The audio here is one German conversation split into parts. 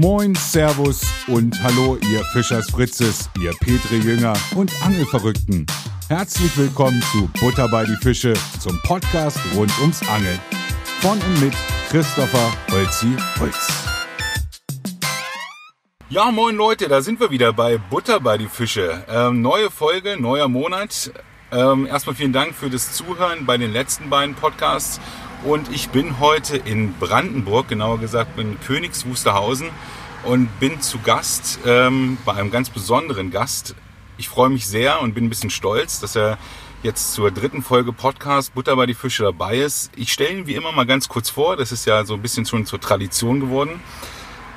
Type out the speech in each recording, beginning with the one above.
Moin, Servus und Hallo, ihr Fischers Fritzes, ihr Petri Jünger und Angelverrückten. Herzlich willkommen zu Butter bei die Fische, zum Podcast rund ums Angeln. Von und mit Christopher Holzi Holz. Ja, moin Leute, da sind wir wieder bei Butter bei die Fische. Ähm, neue Folge, neuer Monat. Ähm, erstmal vielen Dank für das Zuhören bei den letzten beiden Podcasts. Und ich bin heute in Brandenburg, genauer gesagt in Königs Wusterhausen und bin zu Gast ähm, bei einem ganz besonderen Gast. Ich freue mich sehr und bin ein bisschen stolz, dass er jetzt zur dritten Folge Podcast Butter bei die Fische dabei ist. Ich stelle ihn wie immer mal ganz kurz vor. Das ist ja so ein bisschen schon zur Tradition geworden.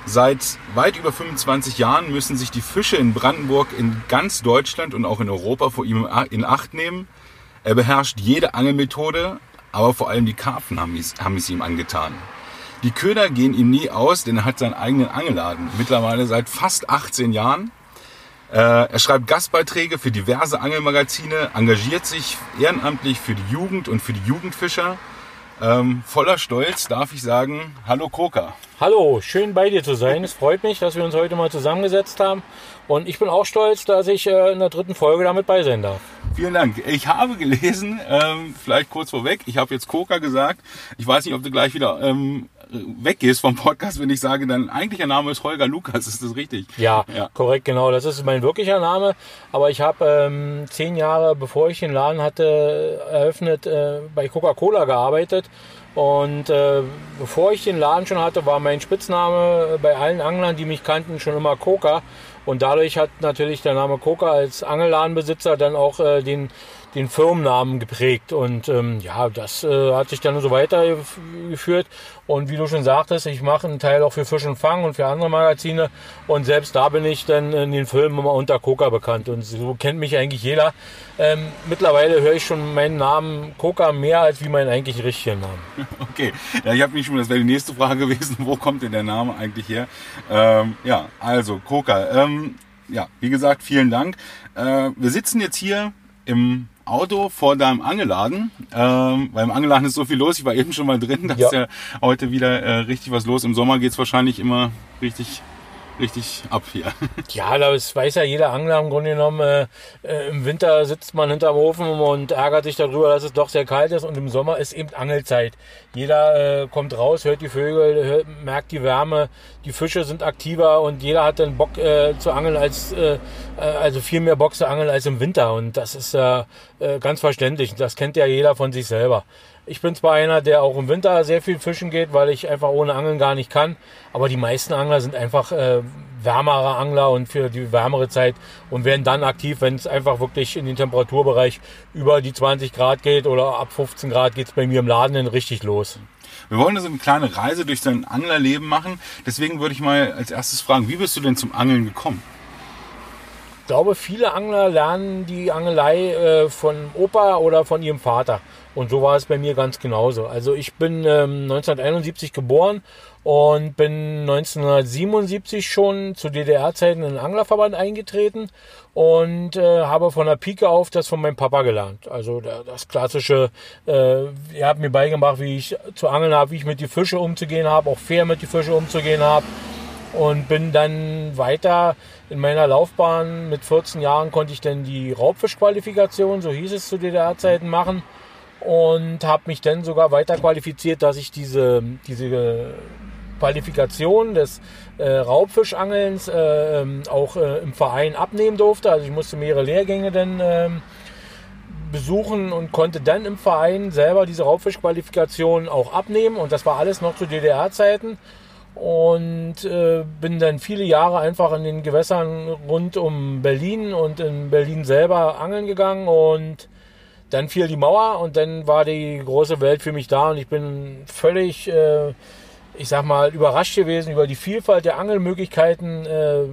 Seit weit über 25 Jahren müssen sich die Fische in Brandenburg in ganz Deutschland und auch in Europa vor ihm in Acht nehmen. Er beherrscht jede Angelmethode, aber vor allem die Karpfen haben es, haben es ihm angetan. Die Köder gehen ihm nie aus, denn er hat seinen eigenen Angelladen. Mittlerweile seit fast 18 Jahren. Äh, er schreibt Gastbeiträge für diverse Angelmagazine, engagiert sich ehrenamtlich für die Jugend und für die Jugendfischer. Ähm, voller Stolz darf ich sagen, hallo Koka. Hallo, schön bei dir zu sein. Es freut mich, dass wir uns heute mal zusammengesetzt haben. Und ich bin auch stolz, dass ich äh, in der dritten Folge damit bei sein darf. Vielen Dank. Ich habe gelesen, ähm, vielleicht kurz vorweg, ich habe jetzt Koka gesagt. Ich weiß nicht, ob du gleich wieder ähm, weggehst vom Podcast, wenn ich sage, dein eigentlicher Name ist Holger Lukas. Ist das richtig? Ja, ja. korrekt, genau. Das ist mein wirklicher Name. Aber ich habe ähm, zehn Jahre, bevor ich den Laden hatte, eröffnet, äh, bei Coca-Cola gearbeitet. Und äh, bevor ich den Laden schon hatte, war mein Spitzname bei allen Anglern, die mich kannten, schon immer Coca. Und dadurch hat natürlich der Name Coca als Angelladenbesitzer dann auch äh, den, den Firmennamen geprägt. Und ähm, ja, das äh, hat sich dann so weitergeführt. Und wie du schon sagtest, ich mache einen Teil auch für Fisch und Fang und für andere Magazine. Und selbst da bin ich dann in den Filmen immer unter Coca bekannt. Und so kennt mich eigentlich jeder. Ähm, mittlerweile höre ich schon meinen Namen Coca mehr als wie meinen eigentlich richtigen Namen. Okay, ja, ich habe mich schon, das wäre die nächste Frage gewesen, wo kommt denn der Name eigentlich her? Ähm, ja, also Coca. Ähm, ja, wie gesagt, vielen Dank. Äh, wir sitzen jetzt hier im Auto vor deinem Angeladen. Ähm, beim Angeladen ist so viel los. Ich war eben schon mal drin. Da ja. ist ja heute wieder äh, richtig was los. Im Sommer geht's wahrscheinlich immer richtig richtig ab hier. Ja, das weiß ja jeder Angler im Grunde genommen. Äh, äh, Im Winter sitzt man hinterm Ofen und ärgert sich darüber, dass es doch sehr kalt ist und im Sommer ist eben Angelzeit. Jeder äh, kommt raus, hört die Vögel, hört, merkt die Wärme, die Fische sind aktiver und jeder hat dann Bock äh, zu angeln als, äh, also viel mehr Bock zu angeln als im Winter und das ist äh, ganz verständlich. Das kennt ja jeder von sich selber. Ich bin zwar einer, der auch im Winter sehr viel fischen geht, weil ich einfach ohne Angeln gar nicht kann. Aber die meisten Angler sind einfach äh, wärmere Angler und für die wärmere Zeit und werden dann aktiv, wenn es einfach wirklich in den Temperaturbereich über die 20 Grad geht oder ab 15 Grad geht es bei mir im Laden dann richtig los. Wir wollen so eine kleine Reise durch dein Anglerleben machen. Deswegen würde ich mal als erstes fragen, wie bist du denn zum Angeln gekommen? Ich glaube, viele Angler lernen die Angelei äh, von Opa oder von ihrem Vater. Und so war es bei mir ganz genauso. Also ich bin ähm, 1971 geboren und bin 1977 schon zu DDR-Zeiten in den Anglerverband eingetreten und äh, habe von der Pike auf das von meinem Papa gelernt. Also das klassische, äh, er hat mir beigebracht, wie ich zu angeln habe, wie ich mit die Fische umzugehen habe, auch fair mit die Fische umzugehen habe. Und bin dann weiter in meiner Laufbahn. Mit 14 Jahren konnte ich dann die Raubfischqualifikation, so hieß es zu DDR-Zeiten, machen und habe mich dann sogar weiter qualifiziert, dass ich diese, diese Qualifikation des äh, Raubfischangelns äh, ähm, auch äh, im Verein abnehmen durfte. Also ich musste mehrere Lehrgänge dann ähm, besuchen und konnte dann im Verein selber diese Raubfischqualifikation auch abnehmen. Und das war alles noch zu DDR-Zeiten. Und äh, bin dann viele Jahre einfach in den Gewässern rund um Berlin und in Berlin selber angeln gegangen und dann fiel die Mauer und dann war die große Welt für mich da und ich bin völlig, äh, ich sag mal, überrascht gewesen über die Vielfalt der Angelmöglichkeiten. Äh,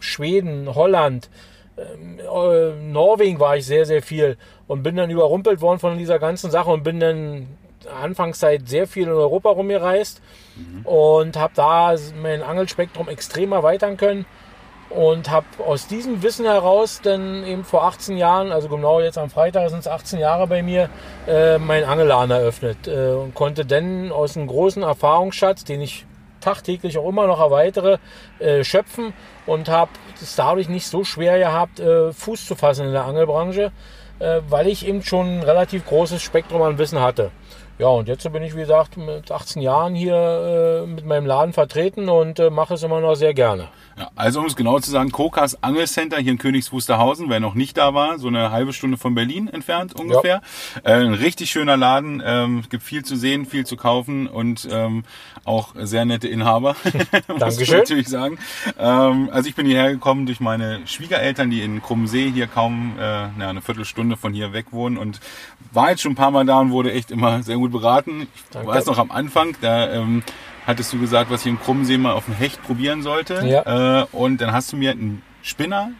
Schweden, Holland, äh, Norwegen war ich sehr, sehr viel und bin dann überrumpelt worden von dieser ganzen Sache und bin dann Anfangszeit sehr viel in Europa rumgereist mhm. und habe da mein Angelspektrum extrem erweitern können und habe aus diesem Wissen heraus dann eben vor 18 Jahren, also genau jetzt am Freitag sind es 18 Jahre bei mir, äh, mein Angelladen eröffnet äh, und konnte dann aus einem großen Erfahrungsschatz, den ich tagtäglich auch immer noch erweitere, äh, schöpfen und habe es dadurch nicht so schwer gehabt, äh, Fuß zu fassen in der Angelbranche, äh, weil ich eben schon ein relativ großes Spektrum an Wissen hatte. Ja, und jetzt bin ich, wie gesagt, mit 18 Jahren hier äh, mit meinem Laden vertreten und äh, mache es immer noch sehr gerne. Ja, also um es genau zu sagen, Kokas Angelcenter hier in Königs Wusterhausen, wer noch nicht da war, so eine halbe Stunde von Berlin entfernt ungefähr. Ja. Äh, ein richtig schöner Laden, ähm, gibt viel zu sehen, viel zu kaufen und ähm, auch sehr nette Inhaber, muss Dankeschön. natürlich sagen. Ähm, also ich bin hierher gekommen durch meine Schwiegereltern, die in Krummsee hier kaum äh, na, eine Viertelstunde von hier weg wohnen und war jetzt schon ein paar Mal da und wurde echt immer sehr gut beraten. Ich Danke. weiß noch am Anfang, da ähm, hattest du gesagt, was ich im Krummsee mal auf dem Hecht probieren sollte. Ja. Äh, und dann hast du mir einen Spinner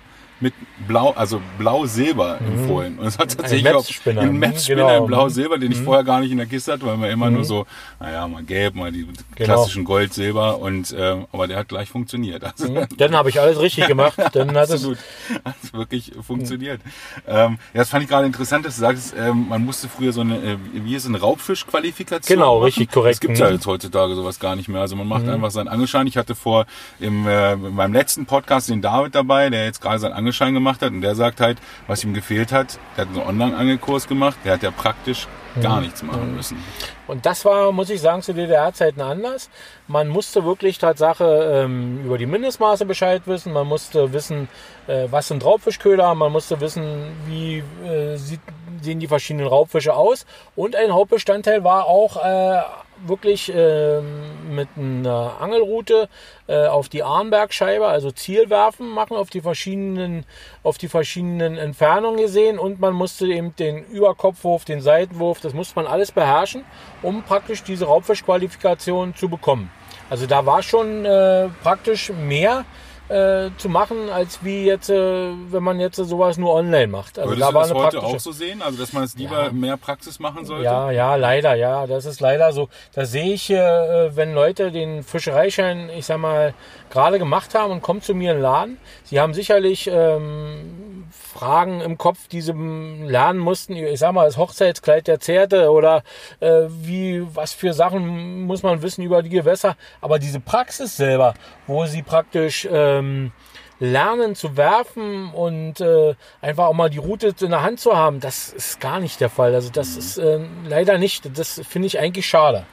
mit Blau, also Blau-Silber mhm. empfohlen. Und es hat tatsächlich ein auch einen Matchspinner genau. in Blau-Silber, den ich mhm. vorher gar nicht in der Kiste hatte, weil man immer mhm. nur so, naja, mal gelb, mal die genau. klassischen Gold-Silber und äh, aber der hat gleich funktioniert. Also, mhm. Dann habe ich alles richtig gemacht. Dann hat es hat wirklich funktioniert. Ähm, ja, das fand ich gerade interessant, dass du sagst, ähm, man musste früher so eine, äh, wie ist eine Raubfischqualifikation Genau, machen. richtig korrekt. Es gibt ja mhm. jetzt heutzutage sowas gar nicht mehr. Also man macht mhm. einfach seinen Angelschein. Ich hatte vor im äh, in meinem letzten Podcast den David dabei, der jetzt gerade seinen Angelschein Angelschein gemacht hat und der sagt halt, was ihm gefehlt hat, der hat einen Online-Angelkurs gemacht, der hat ja praktisch gar nichts machen mhm. müssen. Und das war, muss ich sagen, zu DDR-Zeiten anders. Man musste wirklich Tatsache ähm, über die Mindestmaße Bescheid wissen. Man musste wissen, äh, was sind Raubfischköder. Man musste wissen, wie äh, sieht, sehen die verschiedenen Raubfische aus. Und ein Hauptbestandteil war auch äh, wirklich äh, mit einer Angelroute äh, auf die Arnbergscheibe, also Zielwerfen machen auf die verschiedenen, auf die verschiedenen Entfernungen gesehen und man musste eben den Überkopfwurf, den Seitenwurf, das musste man alles beherrschen, um praktisch diese Raubfischqualifikation zu bekommen. Also da war schon äh, praktisch mehr äh, zu machen, als wie jetzt, äh, wenn man jetzt sowas nur online macht. Also Würdest da du das heute auch so sehen? Also dass man es lieber ja. mehr Praxis machen sollte? Ja, ja, leider, ja. Das ist leider so. Da sehe ich, äh, wenn Leute den Fischereischein, ich sag mal, gerade gemacht haben und kommen zu mir in den Laden. Sie haben sicherlich ähm, Fragen im Kopf, die sie lernen mussten. Ich sag mal, das Hochzeitskleid der Zerte oder äh, wie, was für Sachen muss man wissen über die Gewässer. Aber diese Praxis selber, wo sie praktisch ähm, lernen zu werfen und äh, einfach auch mal die Route in der Hand zu haben, das ist gar nicht der Fall. Also das ist äh, leider nicht. Das finde ich eigentlich schade.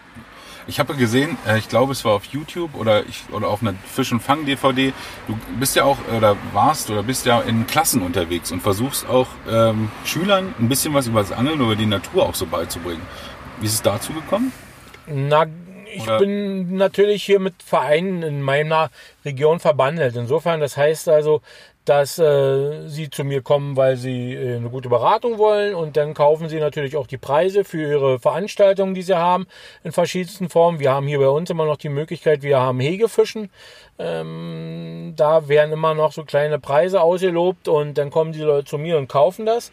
Ich habe gesehen, äh, ich glaube, es war auf YouTube oder, ich, oder auf einer Fisch- und Fang-DVD. Du bist ja auch oder warst oder bist ja in Klassen unterwegs und versuchst auch ähm, Schülern ein bisschen was über das Angeln oder die Natur auch so beizubringen. Wie ist es dazu gekommen? Na, ich oder? bin natürlich hier mit Vereinen in meiner Region verbandelt. Insofern, das heißt also, dass äh, sie zu mir kommen, weil sie äh, eine gute Beratung wollen und dann kaufen sie natürlich auch die Preise für ihre Veranstaltungen, die sie haben, in verschiedensten Formen. Wir haben hier bei uns immer noch die Möglichkeit, wir haben Hegefischen. Ähm, da werden immer noch so kleine Preise ausgelobt und dann kommen die Leute zu mir und kaufen das.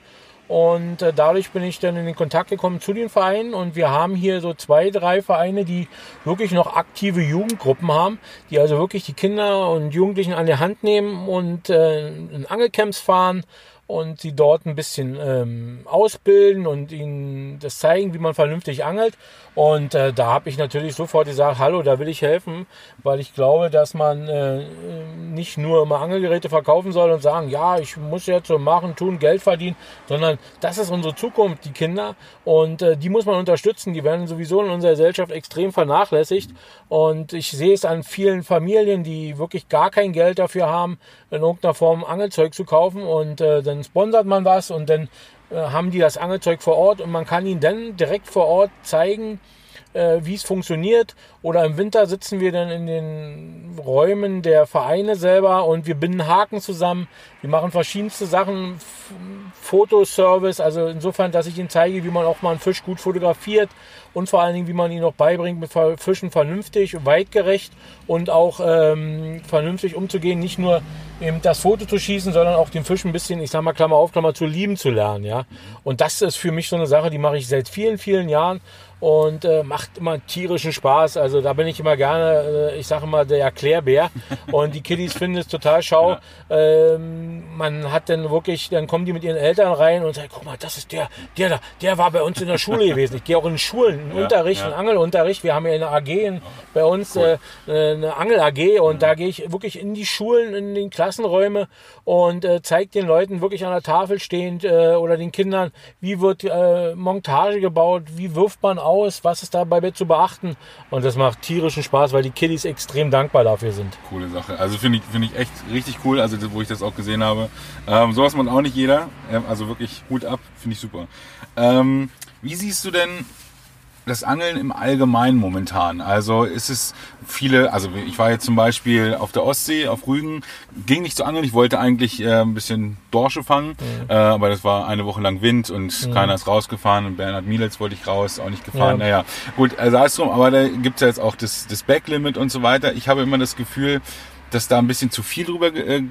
Und äh, dadurch bin ich dann in den Kontakt gekommen zu den Vereinen. Und wir haben hier so zwei, drei Vereine, die wirklich noch aktive Jugendgruppen haben, die also wirklich die Kinder und Jugendlichen an der Hand nehmen und äh, in Angelcamps fahren und sie dort ein bisschen ähm, ausbilden und ihnen das zeigen, wie man vernünftig angelt. Und äh, da habe ich natürlich sofort gesagt, hallo, da will ich helfen, weil ich glaube, dass man äh, nicht nur immer Angelgeräte verkaufen soll und sagen, ja, ich muss jetzt so machen, tun, Geld verdienen, sondern das ist unsere Zukunft, die Kinder. Und äh, die muss man unterstützen. Die werden sowieso in unserer Gesellschaft extrem vernachlässigt. Und ich sehe es an vielen Familien, die wirklich gar kein Geld dafür haben, in irgendeiner Form Angelzeug zu kaufen. Und äh, dann sponsert man was und dann äh, haben die das Angelzeug vor Ort und man kann ihnen dann direkt vor Ort zeigen, äh, wie es funktioniert. Oder im Winter sitzen wir dann in den Räumen der Vereine selber und wir binden Haken zusammen. Wir machen verschiedenste Sachen, Fotoservice, also insofern, dass ich ihnen zeige, wie man auch mal einen Fisch gut fotografiert und vor allen Dingen, wie man ihnen auch beibringt, mit Fischen vernünftig, weitgerecht und auch ähm, vernünftig umzugehen. Nicht nur eben das Foto zu schießen, sondern auch den Fisch ein bisschen, ich sag mal, Klammer auf, Klammer zu lieben zu lernen, ja. Und das ist für mich so eine Sache, die mache ich seit vielen, vielen Jahren und äh, macht immer tierischen Spaß. Also da bin ich immer gerne, äh, ich sage immer, der Erklärbär. und die Kiddies finden es total schau. Ähm, man hat dann wirklich, dann kommen die mit ihren Eltern rein und sagen, guck mal, das ist der, der da, der war bei uns in der Schule gewesen. Ich gehe auch in Schulen, in ja, Unterricht, ja. in Angelunterricht. Wir haben ja eine AG in, bei uns, cool. äh, eine Angel AG und mhm. da gehe ich wirklich in die Schulen, in den Klassenräume und äh, zeige den Leuten wirklich an der Tafel stehend äh, oder den Kindern, wie wird äh, Montage gebaut, wie wirft man aus, was ist dabei zu beachten. Und das macht tierischen Spaß, weil die Kiddies extrem dankbar dafür sind. Coole Sache. Also finde ich, finde ich echt richtig cool, also wo ich das auch gesehen habe. Ähm, sowas macht auch nicht jeder. Ähm, also wirklich Hut ab, finde ich super. Ähm, wie siehst du denn das Angeln im Allgemeinen momentan? Also ist es viele, also ich war jetzt zum Beispiel auf der Ostsee, auf Rügen, ging nicht zu angeln. Ich wollte eigentlich äh, ein bisschen Dorsche fangen, mhm. äh, aber das war eine Woche lang Wind und mhm. keiner ist rausgefahren und Bernhard Mielitz wollte ich raus, auch nicht gefahren. Ja. Naja, gut, also sei drum, aber da gibt's ja jetzt auch das, das Backlimit und so weiter. Ich habe immer das Gefühl, dass da ein bisschen zu viel drüber, äh,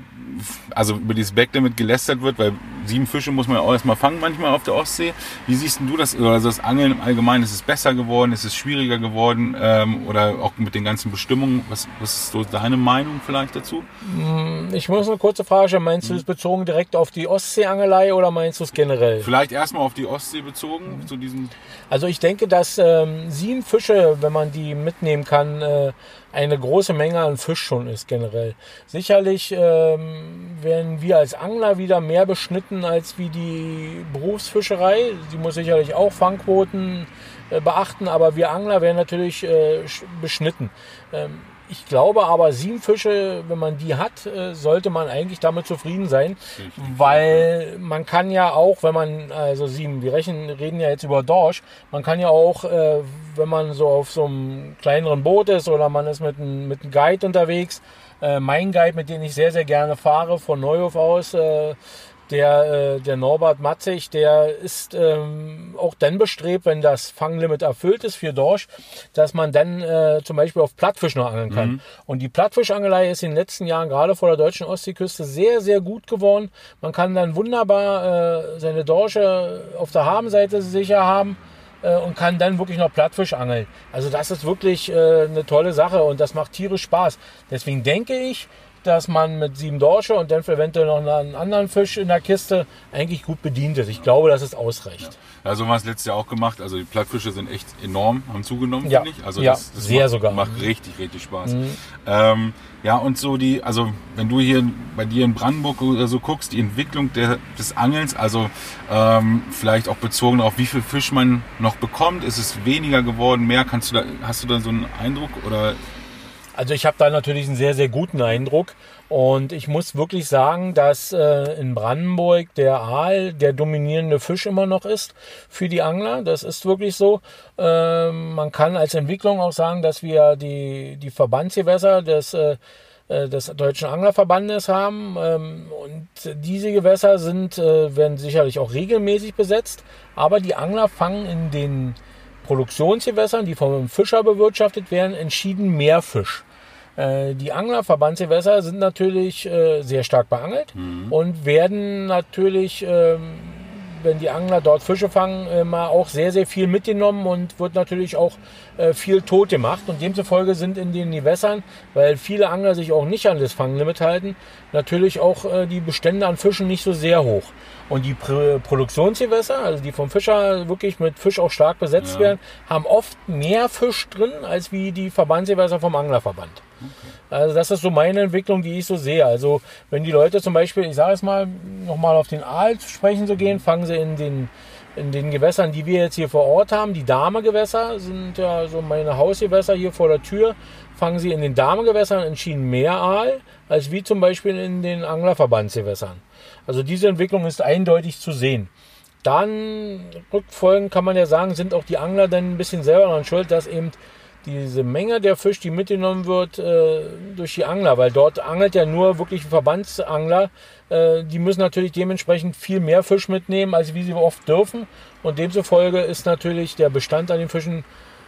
also über dieses Backlimit gelästert wird, weil sieben Fische muss man ja auch erstmal fangen manchmal auf der Ostsee. Wie siehst du das, also das Angeln im Allgemeinen, ist es besser geworden, ist es schwieriger geworden ähm, oder auch mit den ganzen Bestimmungen? Was, was ist so deine Meinung vielleicht dazu? Hm, ich muss eine kurze Frage stellen. Meinst du es bezogen direkt auf die Ostseeangelei oder meinst du es generell? Vielleicht erstmal auf die Ostsee bezogen, mhm. zu diesem... Also ich denke, dass ähm, sieben Fische, wenn man die mitnehmen kann, äh, eine große Menge an Fisch schon ist generell. Sicherlich ähm, werden wir als Angler wieder mehr beschnitten als wie die Berufsfischerei. Sie muss sicherlich auch Fangquoten äh, beachten, aber wir Angler werden natürlich äh, beschnitten. Ähm, ich glaube aber, sieben Fische, wenn man die hat, äh, sollte man eigentlich damit zufrieden sein, weil man kann ja auch, wenn man, also sieben, wir rechnen, reden ja jetzt über Dorsch, man kann ja auch, äh, wenn man so auf so einem kleineren Boot ist oder man ist mit einem, mit einem Guide unterwegs, äh, mein Guide, mit dem ich sehr, sehr gerne fahre, von Neuhof aus, der, äh, der Norbert Matzig, der ist ähm, auch dann bestrebt, wenn das Fanglimit erfüllt ist für Dorsch, dass man dann äh, zum Beispiel auf Plattfisch noch angeln kann. Mhm. Und die Plattfischangelei ist in den letzten Jahren gerade vor der deutschen Ostseeküste sehr, sehr gut geworden. Man kann dann wunderbar äh, seine Dorsche auf der Habenseite sicher haben äh, und kann dann wirklich noch Plattfisch angeln. Also das ist wirklich äh, eine tolle Sache und das macht tierisch Spaß. Deswegen denke ich, dass man mit sieben Dorsche und dann eventuell noch einen anderen Fisch in der Kiste eigentlich gut bedient ist. Ich glaube, dass es ausreicht. Ja, so haben wir es letztes Jahr auch gemacht. Also die Plattfische sind echt enorm, haben zugenommen, ja. finde ich. Also ja, das, das sehr macht, sogar. macht richtig, richtig Spaß. Mhm. Ähm, ja, und so die, also wenn du hier bei dir in Brandenburg oder so guckst, die Entwicklung der, des Angelns, also ähm, vielleicht auch bezogen auf wie viel Fisch man noch bekommt, ist es weniger geworden, mehr? Kannst du da, hast du da so einen Eindruck oder also ich habe da natürlich einen sehr, sehr guten Eindruck. Und ich muss wirklich sagen, dass äh, in Brandenburg der Aal der dominierende Fisch immer noch ist für die Angler. Das ist wirklich so. Ähm, man kann als Entwicklung auch sagen, dass wir die, die Verbandsgewässer des äh, äh des Deutschen Anglerverbandes haben. Ähm, und diese Gewässer sind, äh, werden sicherlich auch regelmäßig besetzt, aber die Angler fangen in den Produktionsgewässern, die vom Fischer bewirtschaftet werden, entschieden mehr Fisch. Äh, die Anglerverbandsgewässer sind natürlich äh, sehr stark beangelt mhm. und werden natürlich, ähm, wenn die Angler dort Fische fangen, immer auch sehr, sehr viel mitgenommen und wird natürlich auch äh, viel tot gemacht. Und demzufolge sind in den Gewässern, weil viele Angler sich auch nicht an das Fanglimit halten, natürlich auch die Bestände an Fischen nicht so sehr hoch. Und die Pr Produktionsgewässer, also die vom Fischer wirklich mit Fisch auch stark besetzt ja. werden, haben oft mehr Fisch drin, als wie die Verbandsgewässer vom Anglerverband. Also das ist so meine Entwicklung, die ich so sehe. Also wenn die Leute zum Beispiel, ich sage es mal, nochmal auf den Aal zu sprechen zu gehen, fangen sie in den, in den Gewässern, die wir jetzt hier vor Ort haben. Die Damegewässer sind ja so meine Hausgewässer hier vor der Tür. Fangen sie in den Damegewässern entschieden mehr Aal, als wie zum Beispiel in den Anglerverbandsgewässern. Also diese Entwicklung ist eindeutig zu sehen. Dann rückfolgend kann man ja sagen, sind auch die Angler dann ein bisschen selber daran schuld, dass eben diese Menge der Fisch, die mitgenommen wird äh, durch die Angler, weil dort angelt ja nur wirklich Verbandsangler. Äh, die müssen natürlich dementsprechend viel mehr Fisch mitnehmen, als wie sie oft dürfen. Und demzufolge ist natürlich der Bestand an den Fischen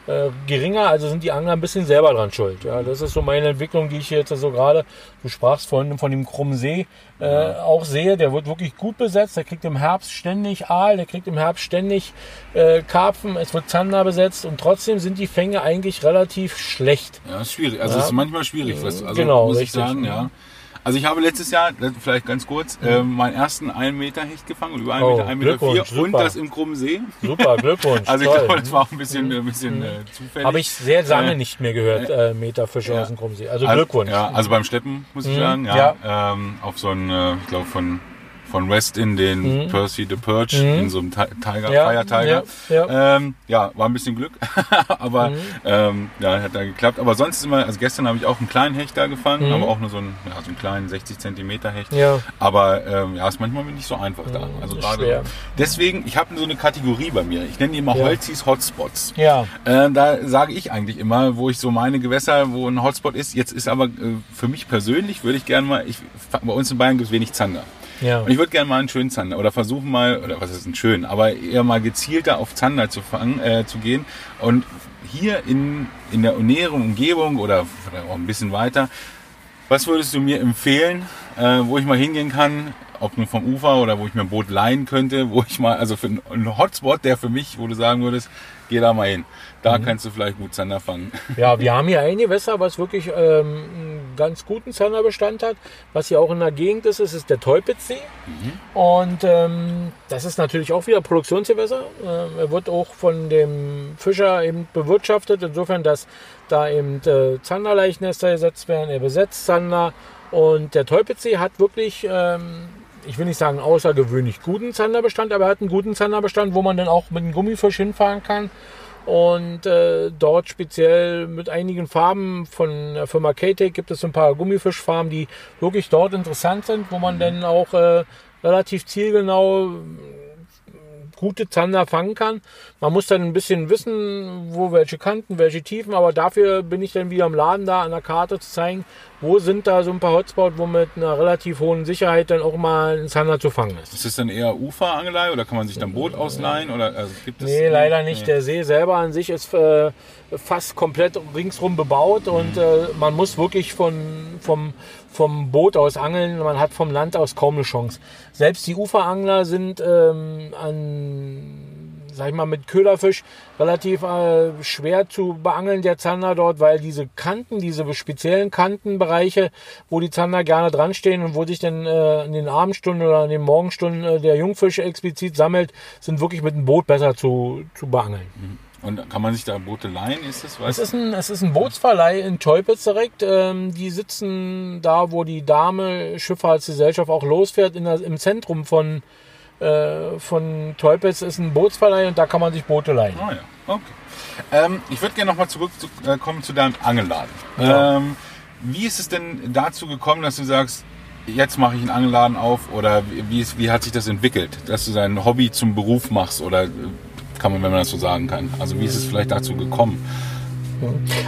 äh, geringer, also sind die Angler ein bisschen selber dran schuld. Ja, das ist so meine Entwicklung, die ich jetzt so gerade, du sprachst vorhin von dem krummen See, äh, auch sehe. Der wird wirklich gut besetzt. Der kriegt im Herbst ständig Aal, der kriegt im Herbst ständig äh, Karpfen, es wird Zander besetzt und trotzdem sind die Fänge eigentlich relativ schlecht. Ja, ist schwierig. Also Ja. es ist manchmal schwierig, was, also Genau, muss richtig. ich sagen, ja. Also ich habe letztes Jahr, vielleicht ganz kurz, äh, meinen ersten 1 Meter Hecht gefangen, über 1 Oh, Meter, 1 Meter vier, Glückwunsch, und super. das im Krummen See. Super, Glückwunsch. Also ich toll. glaube, das war auch ein bisschen, ein bisschen äh, zufällig. Habe ich sehr lange Äh, nicht mehr gehört, äh, Meterfische ja. aus dem Krummsee. Also Also, Glückwunsch. Ja, also beim Schleppen, muss ich Mhm, sagen, ja. ja. Ähm, auf so ein, äh, ich glaube von, von West in den Percy the Perch, in so einem Ti- Tiger, Mhm. Ja, Fire Tiger. ja, ja. Ähm, ja, war ein bisschen Glück, aber Mhm. ähm, ja, hat da geklappt. Aber sonst ist immer, also gestern habe ich auch einen kleinen Hecht da gefangen, Mhm. aber auch nur so einen, ja, so einen kleinen 60 Zentimeter Hecht. Ja. Aber ähm, ja, ist manchmal nicht so einfach da. Also ist gerade deswegen, ich habe so eine Kategorie bei mir. Ich nenne die immer Ja. Holzis Hotspots. Ja. Ähm, da sage ich eigentlich immer, wo ich so meine Gewässer, wo ein Hotspot ist. Jetzt ist aber äh, für mich persönlich, würde ich gerne mal, ich, bei uns in Bayern gibt es wenig Zander. Ja. Und ich würde gerne mal einen schönen Zander oder versuchen mal, oder was ist ein schön, aber eher mal gezielter auf Zander zu fangen, äh, zu gehen. Und hier in, in der näheren Umgebung oder auch ein bisschen weiter, was würdest du mir empfehlen, äh, wo ich mal hingehen kann, ob nur vom Ufer oder wo ich mir ein Boot leihen könnte, wo ich mal, also für einen Hotspot, der für mich, wo du sagen würdest, geh da mal hin. Da kannst du vielleicht gut Zander fangen. Ja, wir haben hier ein Gewässer, was wirklich ähm, einen ganz guten Zanderbestand hat. Was hier auch in der Gegend ist, ist, ist der Teupitzsee. Und ähm, das ist natürlich auch wieder Produktionsgewässer. Ähm, er wird auch von dem Fischer eben bewirtschaftet, insofern, dass da eben äh, Zanderleichnester gesetzt werden. Er besetzt Zander. Und der Teupitzsee hat wirklich, ähm, ich will nicht sagen außergewöhnlich guten Zanderbestand, aber er hat einen guten Zanderbestand, wo man dann auch mit einem Gummifisch hinfahren kann. Und äh, dort speziell mit einigen Farben von der Firma K-Tech gibt es ein paar Gummifischfarben, die wirklich dort interessant sind, wo man dann auch äh, relativ zielgenau gute Zander fangen kann. Man muss dann ein bisschen wissen, wo welche Kanten, welche Tiefen, aber dafür bin ich dann wieder im Laden da an der Karte zu zeigen, wo sind da so ein paar Hotspots, wo mit einer relativ hohen Sicherheit dann auch mal ein Zander zu fangen ist. Ist das dann eher Uferangelei oder kann man sich dann Boot ausleihen? Oder, also gibt es, Nee, leider nicht. Nee. Der See selber an sich ist äh, fast komplett ringsrum bebaut und äh, man muss wirklich von, vom, vom Boot aus angeln. Man hat vom Land aus kaum eine Chance. Selbst die Uferangler sind ähm, an sag ich mal, mit Köderfisch relativ äh, schwer zu beangeln, der Zander dort, weil diese Kanten, diese speziellen Kantenbereiche, wo die Zander gerne dran stehen und wo sich dann äh, in den Abendstunden oder in den Morgenstunden äh, der Jungfisch explizit sammelt, sind wirklich mit dem Boot besser zu, zu beangeln. Und kann man sich da Boote leihen? Ist das was? Es ist ein, es ist ein Bootsverleih in Teupitz direkt. Ähm, die sitzen da, wo die Dame Schifffahrtsgesellschaft auch losfährt, in der, im Zentrum von, äh, von Teupitz ist ein Bootsverleih und da kann man sich Boote leihen. Ah ja, okay. Ähm, ich würde gerne nochmal zurückkommen zu deinem Angelladen. Ja. Ähm, wie ist es denn dazu gekommen, dass du sagst, jetzt mache ich einen Angelladen auf oder wie, wie, ist, wie hat sich das entwickelt, dass du dein Hobby zum Beruf machst oder äh, kann man, wenn man das so sagen kann? Also wie ist es vielleicht dazu gekommen?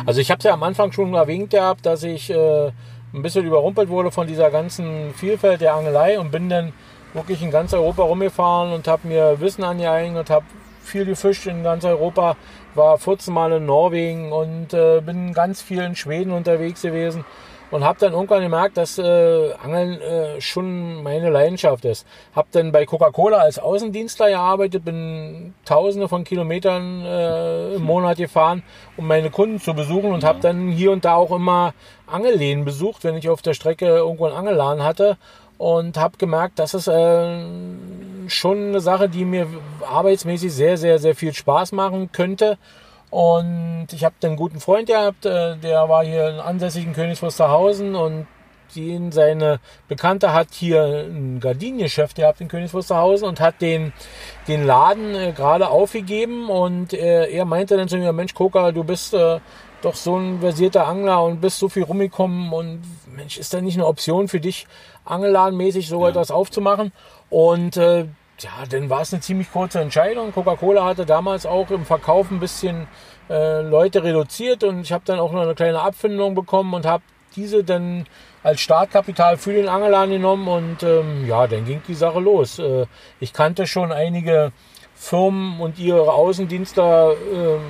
Also ich habe es ja am Anfang schon erwähnt gehabt, dass ich äh, ein bisschen überrumpelt wurde von dieser ganzen Vielfalt der Angelei und bin dann wirklich in ganz Europa rumgefahren und habe mir Wissen angeeignet, habe viel gefischt in ganz Europa, war 14 Mal in Norwegen und äh, bin ganz viel in Schweden unterwegs gewesen und habe dann irgendwann gemerkt, dass äh, Angeln äh, schon meine Leidenschaft ist. Habe dann bei Coca-Cola als Außendienstler gearbeitet, bin Tausende von Kilometern äh, im Monat gefahren, um meine Kunden zu besuchen und habe dann hier und da auch immer Angelläden besucht, wenn ich auf der Strecke irgendwo einen Angelladen hatte und habe gemerkt, das ist äh, schon eine Sache, die mir arbeitsmäßig sehr, sehr, sehr viel Spaß machen könnte. Und ich habe einen guten Freund gehabt, äh, der war hier in ansässigen Königs Wusterhausen und den, seine Bekannte hat hier ein Gardinengeschäft gehabt in Königs Wusterhausen und hat den, den Laden äh, gerade aufgegeben und äh, er meinte dann zu mir, Mensch Koka, du bist äh, doch so ein versierter Angler und bist so viel rumgekommen und Mensch, ist da nicht eine Option für dich, angelladenmäßig so etwas aufzumachen? Und äh, ja, dann war es eine ziemlich kurze Entscheidung. Coca-Cola hatte damals auch im Verkauf ein bisschen äh, Leute reduziert und ich habe dann auch noch eine kleine Abfindung bekommen und habe diese dann als Startkapital für den Angelladen genommen und ähm, ja, dann ging die Sache los. Äh, ich kannte schon einige Firmen und ihre Außendienstler, ähm,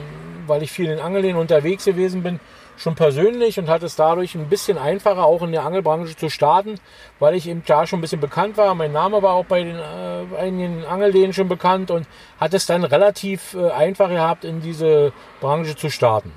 weil ich viel in Angeln unterwegs gewesen bin, schon persönlich und hatte es dadurch ein bisschen einfacher, auch in der Angelbranche zu starten, weil ich eben da schon ein bisschen bekannt war. Mein Name war auch bei den äh, einigen Angelläden schon bekannt und hat es dann relativ äh, einfach gehabt, in diese Branche zu starten.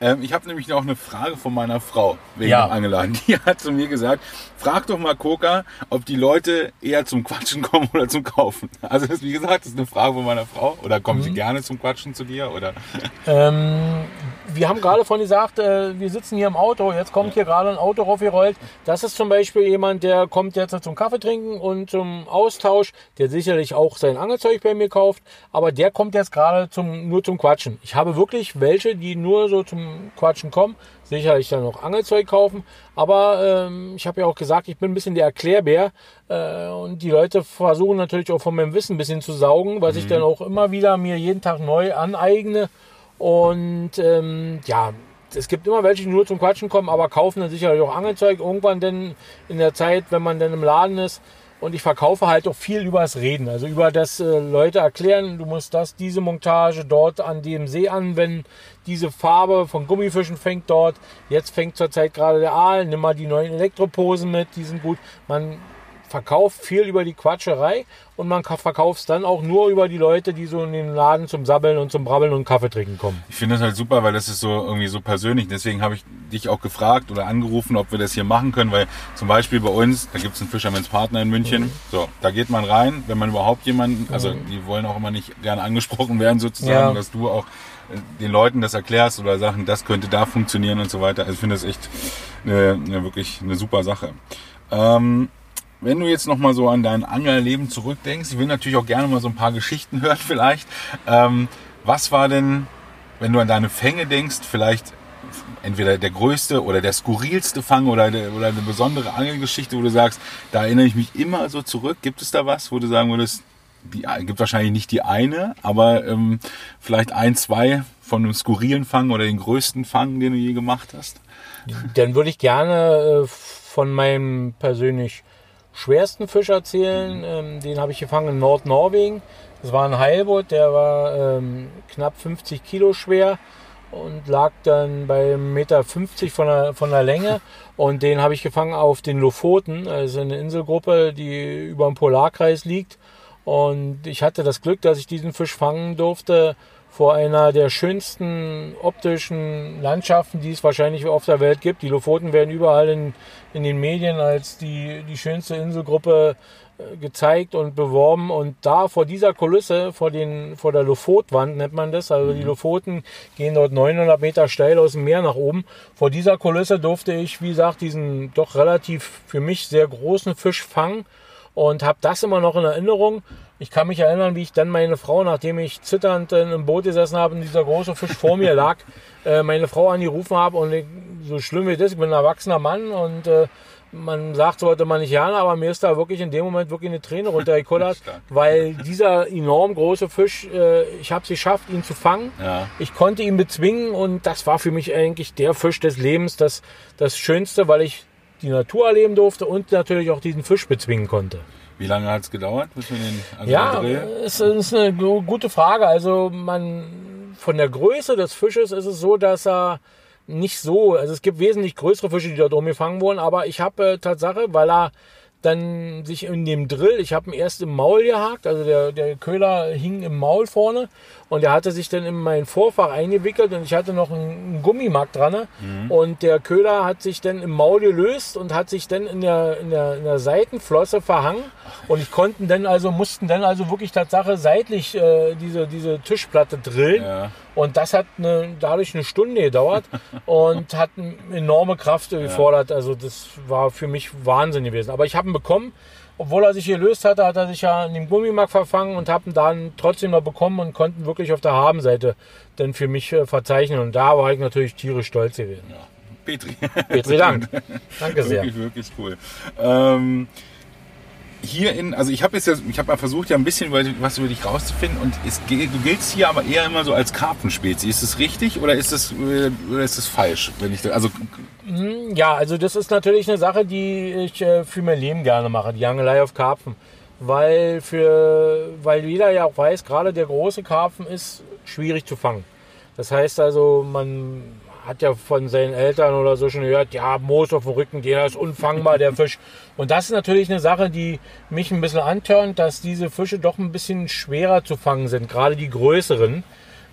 Ähm, ich habe nämlich noch eine Frage von meiner Frau wegen Ja. dem Angeladen. Die hat zu mir gesagt, frag doch mal Koka, ob die Leute eher zum Quatschen kommen oder zum Kaufen. Also das, wie gesagt, das ist eine Frage von meiner Frau. Oder kommen Mhm. sie gerne zum Quatschen zu dir? Oder Ähm, wir haben gerade von gesagt, äh, wir sitzen hier im Auto, jetzt kommt hier gerade ein Auto raufgerollt. Das ist zum Beispiel jemand, der kommt jetzt zum Kaffee trinken und zum Austausch, der sicherlich auch sein Angelzeug bei mir kauft, aber der kommt jetzt gerade zum, nur zum Quatschen. Ich habe wirklich welche, die nur so zum Quatschen kommen, sicherlich dann noch Angelzeug kaufen, aber ähm, ich habe ja auch gesagt, ich bin ein bisschen der Erklärbär äh, und die Leute versuchen natürlich auch von meinem Wissen ein bisschen zu saugen, was ich dann auch immer wieder mir jeden Tag neu aneigne. Und ähm, ja, es gibt immer welche, die nur zum Quatschen kommen, aber kaufen dann sicherlich auch Angelzeug. Irgendwann denn in der Zeit, wenn man dann im Laden ist. Und ich verkaufe halt auch viel über das Reden. Also über das äh, Leute erklären, du musst das, diese Montage dort an dem See anwenden. Diese Farbe von Gummifischen fängt dort. Jetzt fängt zurzeit gerade der Aal. Nimm mal die neuen Elektroposen mit, die sind gut. Man verkauft viel über die Quatscherei und man ka- verkauft es dann auch nur über die Leute, die so in den Laden zum Sabbeln und zum Brabbeln und Kaffee trinken kommen. ich finde das halt super, weil das ist so irgendwie so persönlich. Deswegen habe ich dich auch gefragt oder angerufen, ob wir das hier machen können, weil zum Beispiel bei uns, da gibt es einen Fisherman's Partner in München. Mhm. So, da geht man rein, wenn man überhaupt jemanden, also die wollen auch immer nicht gerne angesprochen werden sozusagen, Ja. dass du auch äh, den Leuten das erklärst oder Sachen, das könnte da funktionieren und so weiter. Also ich finde das echt eine, eine wirklich eine super Sache. Ähm, wenn du jetzt noch mal so an dein Anglerleben zurückdenkst, ich will natürlich auch gerne mal so ein paar Geschichten hören vielleicht. Ähm, was war denn, wenn du an deine Fänge denkst, vielleicht entweder der größte oder der skurrilste Fang oder, der, oder eine besondere Angelgeschichte, wo du sagst, da erinnere ich mich immer so zurück. Gibt es da was, wo du sagen würdest, die gibt wahrscheinlich nicht die eine, aber ähm, vielleicht ein, zwei von einem skurrilen Fang oder den größten Fang, den du je gemacht hast? Dann würde ich gerne äh, von meinem persönlich schwersten Fisch erzählen. Ähm, den habe ich gefangen in Nordnorwegen. Das war ein Heilbutt, der war ähm, knapp 50 Kilo schwer und lag dann bei 1,50 Meter von der, von der Länge. Und den habe ich gefangen auf den Lofoten, also eine Inselgruppe, die über dem Polarkreis liegt. Und ich hatte das Glück, dass ich diesen Fisch fangen durfte vor einer der schönsten optischen Landschaften, die es wahrscheinlich auf der Welt gibt. Die Lofoten werden überall in, in den Medien als die, die schönste Inselgruppe äh, gezeigt und beworben. Und da vor dieser Kulisse, vor, den, vor der Lofotwand nennt man das, also die Lofoten gehen dort 900 Meter steil aus dem Meer nach oben. Vor dieser Kulisse durfte ich, wie gesagt, diesen doch relativ für mich sehr großen Fisch fangen und habe das immer noch in Erinnerung. Ich kann mich erinnern, wie ich dann meine Frau, nachdem ich zitternd in einem Boot gesessen habe und dieser große Fisch vor mir lag, äh, meine Frau angerufen habe und ich, so schlimm wie das, ich bin ein erwachsener Mann und äh, man sagt, sollte man nicht gerne, aber mir ist da wirklich in dem Moment wirklich eine Träne runtergekullert, weil dieser enorm große Fisch, äh, ich habe es geschafft, ihn zu fangen. Ja. Ich konnte ihn bezwingen und das war für mich eigentlich der Fisch des Lebens, das, das Schönste, weil ich die Natur erleben durfte und natürlich auch diesen Fisch bezwingen konnte. Wie lange hat es gedauert? Bis wir den, also Ja, es ist eine gu- gute Frage. Also man von der Größe des Fisches ist es so, dass er nicht so, also es gibt wesentlich größere Fische, die dort umgefangen wurden, aber ich habe äh, Tatsache, weil er dann sich in dem Drill, ich habe ihn erst im Maul gehakt, also der, der Köhler hing im Maul vorne und er hatte sich dann in mein Vorfach eingewickelt und ich hatte noch einen, Gummimark dran ne? und der Köhler hat sich dann im Maul gelöst und hat sich dann in der, in der, in der Seitenflosse verhangen und ich konnten dann also, mussten dann also wirklich Tatsache seitlich äh, diese, diese Tischplatte drillen Ja. und das hat eine, dadurch eine Stunde gedauert und hat eine enorme Kraft gefordert. Also das war für mich Wahnsinn gewesen. Aber ich habe ihn bekommen. Obwohl er sich gelöst hatte, hat er sich ja in dem Gummimark verfangen und habe ihn dann trotzdem noch bekommen und konnten wirklich auf der Habenseite dann für mich äh, verzeichnen. Und da war ich natürlich tierisch stolz gewesen. Petri. Petri Dank. Danke sehr. Wirklich, wirklich cool. Ähm, hier in, also ich habe jetzt ja, ich habe mal versucht, ja ein bisschen was über dich rauszufinden und es, du giltst hier aber eher immer so als Karpfenspezie. Ist das richtig oder ist das, äh, oder ist das falsch? Wenn ich, also Ja, also das ist natürlich eine Sache, die ich äh, für mein Leben gerne mache, die Angelei auf Karpfen. Weil, für, weil jeder ja auch weiß, gerade der große Karpfen ist schwierig zu fangen. Das heißt also, man hat ja von seinen Eltern oder so schon gehört, ja, Moos auf dem Rücken, der ist unfangbar, der Fisch. Und das ist natürlich eine Sache, die mich ein bisschen antörnt, dass diese Fische doch ein bisschen schwerer zu fangen sind, gerade die größeren,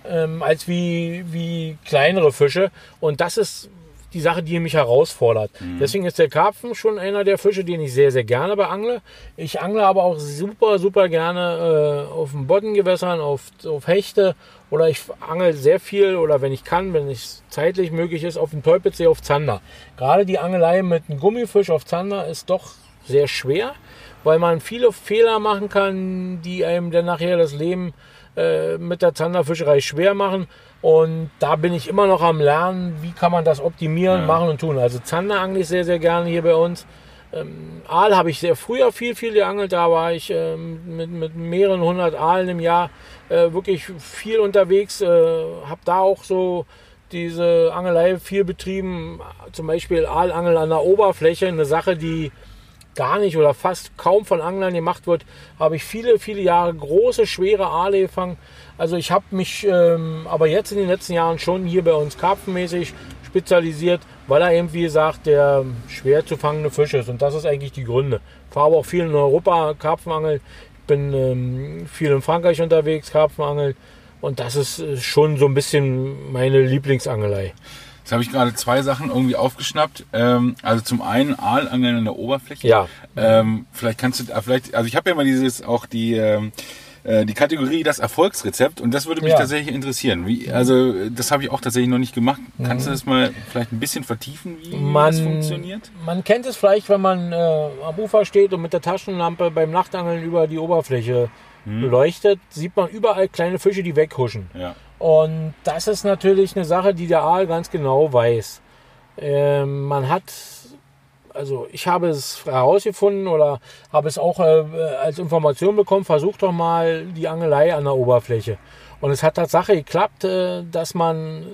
ähm, als wie, wie kleinere Fische. Und das ist die Sache, die mich herausfordert. Mhm. Deswegen ist der Karpfen schon einer der Fische, den ich sehr, sehr gerne beangle. Ich angle aber auch super, super gerne äh, auf den Boddengewässern, auf, auf Hechte oder ich angel sehr viel oder wenn ich kann, wenn es zeitlich möglich ist, auf dem Teupitzsee auf Zander. Gerade die Angelei mit einem Gummifisch auf Zander ist doch sehr schwer, weil man viele Fehler machen kann, die einem dann nachher das Leben äh, mit der Zanderfischerei schwer machen. Und da bin ich immer noch am Lernen, wie kann man das optimieren, ja. machen und tun. Also Zander angle ich sehr, sehr gerne hier bei uns. Ähm, Aal habe ich sehr früher viel, viel geangelt. Da war ich ähm, mit, mit mehreren hundert Aalen im Jahr äh, wirklich viel unterwegs. Äh, habe da auch so diese Angelei viel betrieben. Zum Beispiel Aalangel an der Oberfläche. Eine Sache, die gar nicht oder fast kaum von Anglern gemacht wird, habe ich viele, viele Jahre große, schwere Aale gefangen. Also ich habe mich ähm, aber jetzt in den letzten Jahren schon hier bei uns karpfenmäßig spezialisiert, weil er eben, wie gesagt, der schwer zu fangende Fisch ist. Und das ist eigentlich die Gründe. Ich fahre aber auch viel in Europa Karpfenangeln. Ich bin ähm, viel in Frankreich unterwegs, Karpfenangeln. Und das ist äh, schon so ein bisschen meine Lieblingsangelei. Jetzt habe ich gerade zwei Sachen irgendwie aufgeschnappt. Ähm, also zum einen Aalangeln an der Oberfläche. Ja. Ähm, vielleicht kannst du, vielleicht, also ich habe ja mal dieses auch die ähm, äh, die Kategorie das Erfolgsrezept und das würde mich ja. tatsächlich interessieren. Wie, also das habe ich auch tatsächlich noch nicht gemacht. Kannst du mhm. das mal vielleicht ein bisschen vertiefen, wie man, das funktioniert? Man kennt es vielleicht, wenn man äh, am Ufer steht und mit der Taschenlampe beim Nachtangeln über die Oberfläche hm. beleuchtet, sieht man überall kleine Fische, die weghuschen. Ja. Und das ist natürlich eine Sache, die der Aal ganz genau weiß. Ähm, man hat also ich habe es herausgefunden oder habe es auch äh, als Information bekommen, versucht doch mal die Angelei an der Oberfläche. Und es hat tatsächlich geklappt, äh, dass man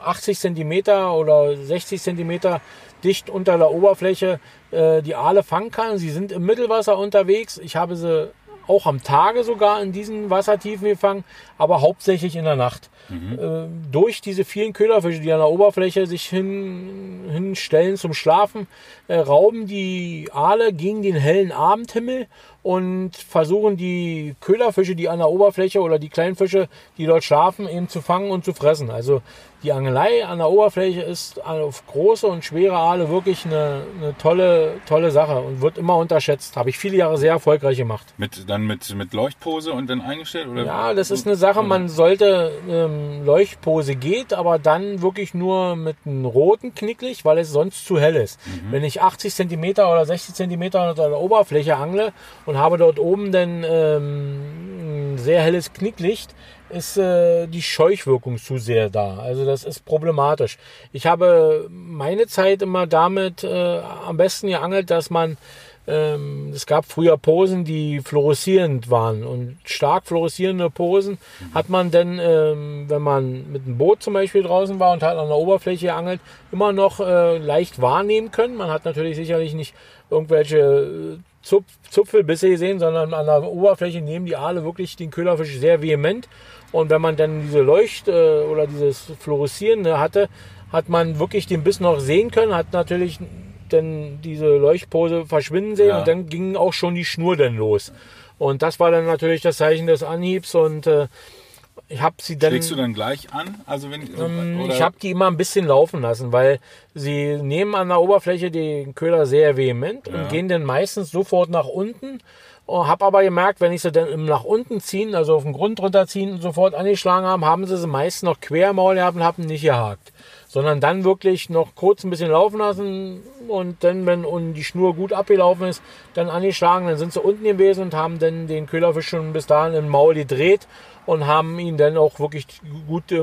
80 cm oder 60 cm dicht unter der Oberfläche äh, die Aale fangen kann. Sie sind im Mittelwasser unterwegs. Ich habe sie auch am Tage sogar in diesen Wassertiefen gefangen, aber hauptsächlich in der Nacht. Mhm. Äh, durch diese vielen Köderfische, die an der Oberfläche sich hin, hinstellen zum Schlafen, äh, rauben die Aale gegen den hellen Abendhimmel und versuchen die Köderfische, die an der Oberfläche oder die kleinen Fische, die dort schlafen, eben zu fangen und zu fressen. Also die Angelei an der Oberfläche ist auf große und schwere Aale wirklich eine, eine tolle, tolle Sache und wird immer unterschätzt. Habe ich viele Jahre sehr erfolgreich gemacht. Mit, dann mit, mit Leuchtpose und dann eingestellt? Oder? Ja, das ist eine Sache, man sollte, ähm, Leuchtpose geht, aber dann wirklich nur mit einem roten Knicklicht, weil es sonst zu hell ist. Mhm. Wenn ich 80 cm oder 60 cm unter der Oberfläche angle und habe dort oben dann ähm, ein sehr helles Knicklicht, ist äh, die Scheuchwirkung zu sehr da. Also das ist problematisch. Ich habe meine Zeit immer damit äh, am besten geangelt, dass man ähm, es gab früher Posen, die fluoreszierend waren und stark fluoreszierende Posen hat man denn, ähm, wenn man mit einem Boot zum Beispiel draußen war und hat an der Oberfläche geangelt, immer noch äh, leicht wahrnehmen können. Man hat natürlich sicherlich nicht irgendwelche äh, Zupf Zupfelbisse gesehen, sondern an der Oberfläche nehmen die Aale wirklich den Köderfisch sehr vehement und wenn man dann diese Leucht- äh, oder dieses Fluoreszierende hatte, hat man wirklich den Biss noch sehen können, hat natürlich dann diese Leuchtpose verschwinden sehen ja. und dann ging auch schon die Schnur dann los. Und das war dann natürlich das Zeichen des Anhiebs und äh, ich habe sie dann. Schlägst du dann gleich an? Also wenn ähm, ich habe die immer ein bisschen laufen lassen, weil sie nehmen an der Oberfläche den Köder sehr vehement ja. und gehen dann meistens sofort nach unten Oh, hab aber gemerkt, wenn ich sie dann nach unten ziehen, also auf den Grund runterziehen und sofort angeschlagen haben, haben sie sie meist noch quer im Maul gehabt und haben nicht gehakt. Sondern dann wirklich noch kurz ein bisschen laufen lassen und dann, wenn die Schnur gut abgelaufen ist, dann angeschlagen, dann sind sie unten gewesen und haben dann den Köderfisch schon bis dahin im Maul gedreht und haben ihn dann auch wirklich gut äh,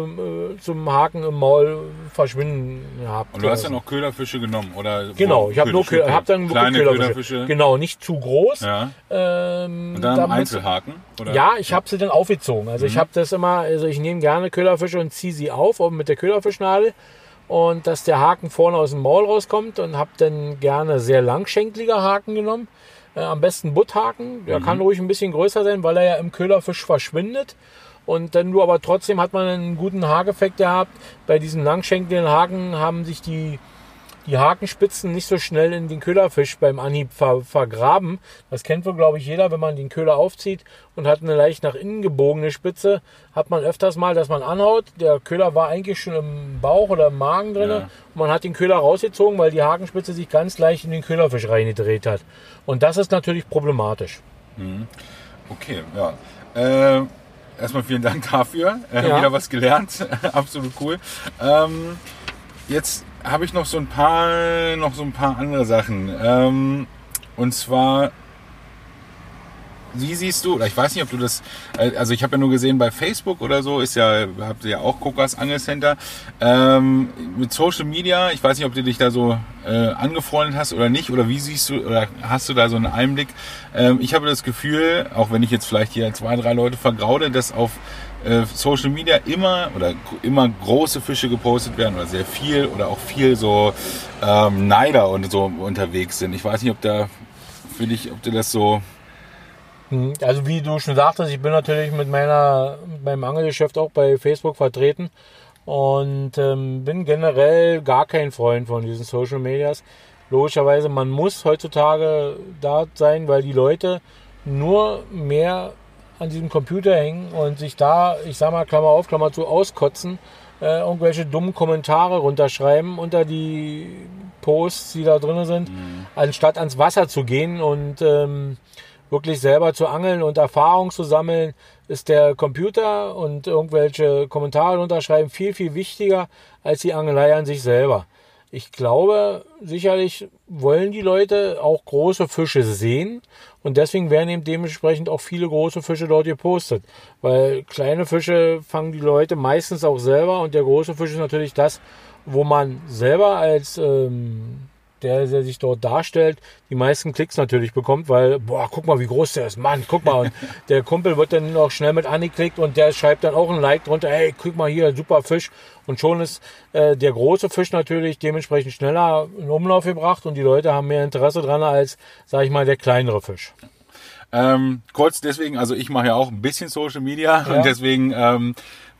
zum Haken im Maul verschwinden gehabt. Und du hast dann auch Köderfische genommen, oder? Genau, ich habe nur Köder, hab dann Kleine Köderfische. Köderfische. Genau, nicht zu groß. Ja. Ähm, und dann Einzelhaken? Oder? Ja, ich habe sie dann aufgezogen. Also mhm. ich habe das immer, also ich nehme gerne Köderfische und ziehe sie auf mit der Köderfischnadel und dass der Haken vorne aus dem Maul rauskommt und habe dann gerne sehr langschenkliger Haken genommen. Äh, am besten Butthaken. Der mhm. kann ruhig ein bisschen größer sein, weil er ja im Köderfisch verschwindet. Und dann du aber trotzdem hat man einen guten Haareffekt gehabt. Bei diesen langschenkeligen Haken haben sich die, die Hakenspitzen nicht so schnell in den Köderfisch beim Anhieb ver, vergraben. Das kennt wohl, glaube ich, jeder, wenn man den Köder aufzieht und hat eine leicht nach innen gebogene Spitze, hat man öfters mal, dass man anhaut. Der Köder war eigentlich schon im Bauch oder im Magen drin. Ja. Und man hat den Köder rausgezogen, weil die Hakenspitze sich ganz leicht in den Köderfisch reingedreht hat. Und das ist natürlich problematisch. Mhm. Okay, ja. Äh erstmal vielen Dank dafür. Äh, ja. Wieder was gelernt. Absolut cool. Ähm, jetzt habe ich noch so ein paar, noch so ein paar andere Sachen. Ähm, und zwar wie siehst du, oder ich weiß nicht, ob du das, äh, also ich habe ja nur gesehen bei Facebook oder so, ist ja, habt ihr ja auch Kokas Angelcenter. Ähm, mit Social Media, ich weiß nicht, ob du dich da so äh, angefreundet hast oder nicht, oder wie siehst du, oder hast du da so einen Einblick? Ähm, ich habe das Gefühl, auch wenn ich jetzt vielleicht hier zwei, drei Leute vergraude, dass auf äh, Social Media immer oder immer große Fische gepostet werden oder sehr viel oder auch viel so ähm, Neider und so unterwegs sind. Ich weiß nicht, ob da für dich, ob du das so hm, also wie du schon sagtest, ich bin natürlich mit, meiner, mit meinem Angelgeschäft auch bei Facebook vertreten und ähm, bin generell gar kein Freund von diesen Social Medias. Logischerweise, man muss heutzutage da sein, weil die Leute nur mehr an diesem Computer hängen und sich da, ich sag mal, Klammer auf, Klammer zu, auskotzen, äh, irgendwelche dummen Kommentare runterschreiben unter die Posts, die da drin sind, mhm. anstatt ans Wasser zu gehen und ähm, wirklich selber zu angeln und Erfahrung zu sammeln, ist der Computer und irgendwelche Kommentare unterschreiben viel, viel wichtiger als die Angelei an sich selber. Ich glaube, sicherlich wollen die Leute auch große Fische sehen und deswegen werden eben dementsprechend auch viele große Fische dort gepostet. Weil kleine Fische fangen die Leute meistens auch selber und der große Fisch ist natürlich das, wo man selber als ähm, der, der sich dort darstellt, die meisten Klicks natürlich bekommt, weil, boah, guck mal, wie groß der ist, Mann, guck mal. Und der Kumpel wird dann auch schnell mit angeklickt und der schreibt dann auch ein Like drunter, hey, guck mal hier, super Fisch. Und schon ist äh, der große Fisch natürlich dementsprechend schneller in Umlauf gebracht und die Leute haben mehr Interesse dran als, sag ich mal, der kleinere Fisch. Ähm, kurz deswegen, also ich mache ja auch ein bisschen Social Media ja. und deswegen ähm,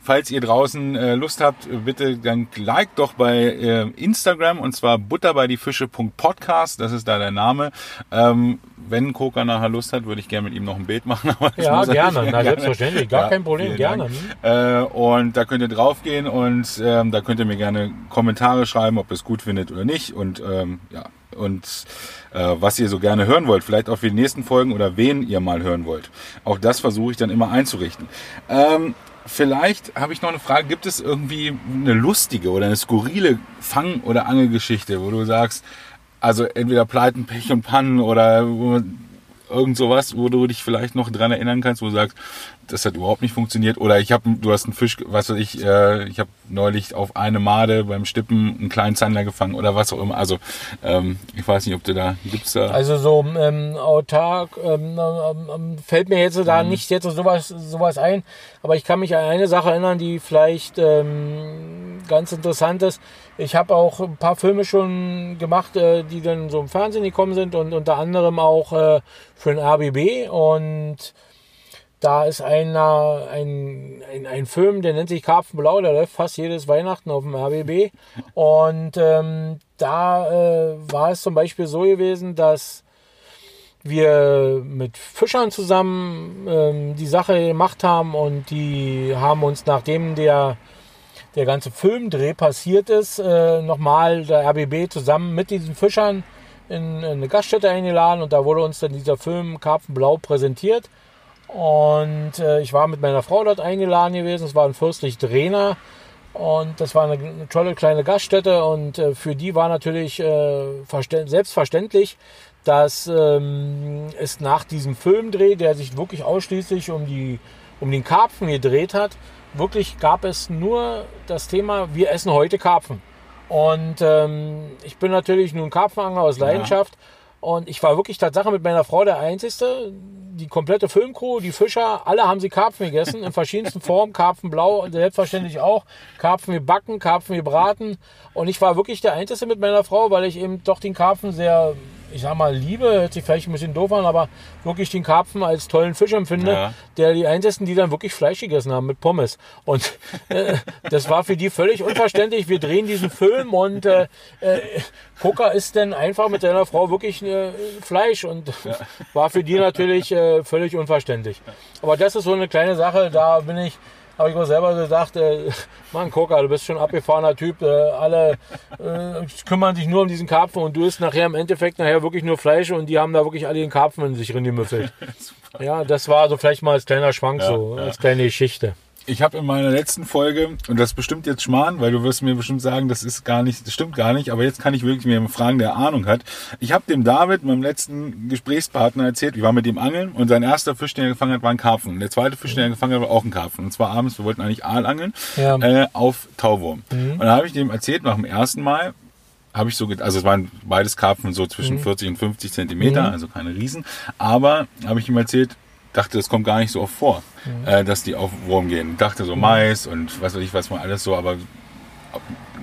Falls ihr draußen äh, Lust habt, bitte dann like doch bei äh, Instagram und zwar butterbeidifische.podcast. Das ist da der Name. Ähm, wenn Koka nachher Lust hat, würde ich gerne mit ihm noch ein Bild machen. ja, gerne. Na, gerne. selbstverständlich. Gar ja, kein Problem. Gerne. Äh, und da könnt ihr draufgehen und ähm, da könnt ihr mir gerne Kommentare schreiben, ob ihr es gut findet oder nicht. Und ähm, ja, und äh, was ihr so gerne hören wollt, vielleicht auch für die nächsten Folgen oder wen ihr mal hören wollt. Auch das versuche ich dann immer einzurichten. Ähm, Vielleicht habe ich noch eine Frage. Gibt es irgendwie eine lustige oder eine skurrile Fang- oder Angelgeschichte, wo du sagst, also entweder Pleiten, Pech und Pannen oder irgend sowas, wo du dich vielleicht noch dran erinnern kannst, wo du sagst, das hat überhaupt nicht funktioniert. Oder ich habe, du hast einen Fisch, was weiß ich, äh, ich habe neulich auf eine Made beim Stippen einen kleinen Zander gefangen oder was auch immer. Also ähm, ich weiß nicht, ob du da gibt's da. Also so ähm, autark ähm, ähm, ähm fällt mir jetzt da mhm. nicht jetzt sowas sowas ein. Aber ich kann mich an eine Sache erinnern, die vielleicht ähm, ganz interessant ist. Ich habe auch ein paar Filme schon gemacht, äh, die dann so im Fernsehen gekommen sind und unter anderem auch äh, für den RBB und da ist einer, ein, ein, ein Film, der nennt sich Karpfenblau, der läuft fast jedes Weihnachten auf dem RBB. Und ähm, da äh, war es zum Beispiel so gewesen, dass wir mit Fischern zusammen ähm, die Sache gemacht haben und die haben uns, nachdem der, der ganze Filmdreh passiert ist, äh, nochmal der RBB zusammen mit diesen Fischern in, in eine Gaststätte eingeladen und da wurde uns dann dieser Film Karpfenblau präsentiert. Und äh, ich war mit meiner Frau dort eingeladen gewesen. Es war ein Fürstlich Drehner. Und das war eine, eine tolle kleine Gaststätte. Und äh, für die war natürlich äh, selbstverständlich, dass ähm, es nach diesem Filmdreh, der sich wirklich ausschließlich um, die, um den Karpfen gedreht hat, wirklich gab es nur das Thema, wir essen heute Karpfen. Und ähm, ich bin natürlich nun Karpfenangler aus Leidenschaft. Ja. Und ich war wirklich Tatsache mit meiner Frau der Einzige. Die komplette Filmcrew, die Fischer, alle haben sie Karpfen gegessen, in verschiedensten Formen. Karpfenblau, selbstverständlich auch. Karpfen gebacken, Karpfen gebraten. Und ich war wirklich der Einzige mit meiner Frau, weil ich eben doch den Karpfen sehr ich sag mal, liebe, hört sich vielleicht ein bisschen doof an, aber wirklich den Karpfen als tollen Fisch empfinde, Ja. der die einzigen, die dann wirklich Fleisch gegessen haben mit Pommes. Und äh, das war für die völlig unverständlich. Wir drehen diesen Film und äh, äh, Coca isst dann einfach mit seiner Frau wirklich äh, Fleisch und war für die natürlich äh, völlig unverständlich. Aber das ist so eine kleine Sache, da bin ich, habe ich mir selber gesagt, äh, Mann, Coca, du bist schon ein abgefahrener Typ, äh, alle äh, kümmern sich nur um diesen Karpfen und du isst nachher im Endeffekt nachher wirklich nur Fleisch und die haben da wirklich alle den Karpfen in sich reingemüffelt. Ja, das war so vielleicht mal als kleiner Schwank so, als kleine Geschichte. Ich habe in meiner letzten Folge, und das bestimmt jetzt Schmarrn, weil du wirst mir bestimmt sagen, das ist gar nicht, das stimmt gar nicht, aber jetzt kann ich wirklich mir fragen, der Ahnung hat. Ich habe dem David, meinem letzten Gesprächspartner, erzählt, ich war mit dem angeln und sein erster Fisch, den er gefangen hat, war ein Karpfen. Und der zweite Fisch, den er gefangen hat, war auch ein Karpfen. Und zwar abends, wir wollten eigentlich Aal angeln, Ja. äh, auf Tauwurm. Und da habe ich dem erzählt, nach dem ersten Mal, habe ich so, also es waren beides Karpfen so zwischen 40 und 50 Zentimeter, also keine Riesen. Aber habe ich ihm erzählt, dachte, das kommt gar nicht so oft vor, äh, dass die auf Wurm gehen. Dachte so Mais und was weiß ich, was man alles so, aber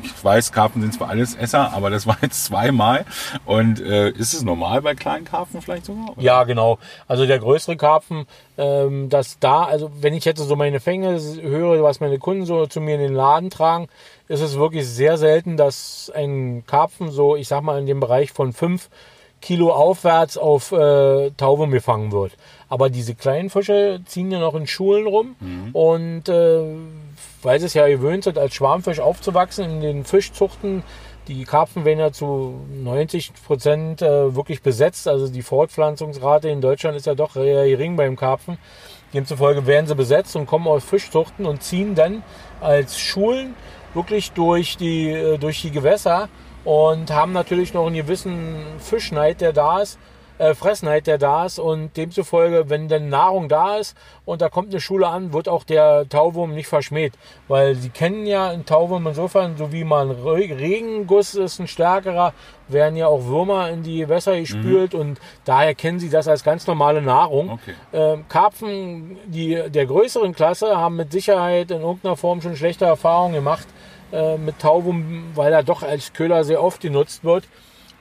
ich weiß, Karpfen sind zwar alles Esser, aber das war jetzt zweimal. Und äh, ist es normal bei kleinen Karpfen vielleicht sogar? oder? Ja, genau. Also der größere Karpfen, ähm, dass da, also wenn ich jetzt so meine Fänge höre, was meine Kunden so zu mir in den Laden tragen, ist es wirklich sehr selten, dass ein Karpfen so, ich sag mal, in dem Bereich von 5 Kilo aufwärts auf äh, Taube gefangen wird. Aber diese kleinen Fische ziehen ja noch in Schulen rum und äh, weil sie es ja gewöhnt sind, als Schwarmfisch aufzuwachsen in den Fischzuchten, die Karpfen werden ja zu 90 Prozent äh, wirklich besetzt. Also die Fortpflanzungsrate in Deutschland ist ja doch eher gering beim Karpfen. Demzufolge werden sie besetzt und kommen aus Fischzuchten und ziehen dann als Schulen wirklich durch die, äh, durch die Gewässer und haben natürlich noch einen gewissen Fischneid, der da ist, äh, Fressneid, der da ist und demzufolge, wenn dann Nahrung da ist und da kommt eine Schule an, wird auch der Tauwurm nicht verschmäht, weil sie kennen ja einen Tauwurm insofern, so wie man Re Regenguss ist ein stärkerer, werden ja auch Würmer in die Wässer gespült und daher kennen sie das als ganz normale Nahrung. Okay. Ähm, Karpfen die, der größeren Klasse haben mit Sicherheit in irgendeiner Form schon schlechte Erfahrungen gemacht äh, mit Taubum, weil er doch als Köder sehr oft genutzt wird.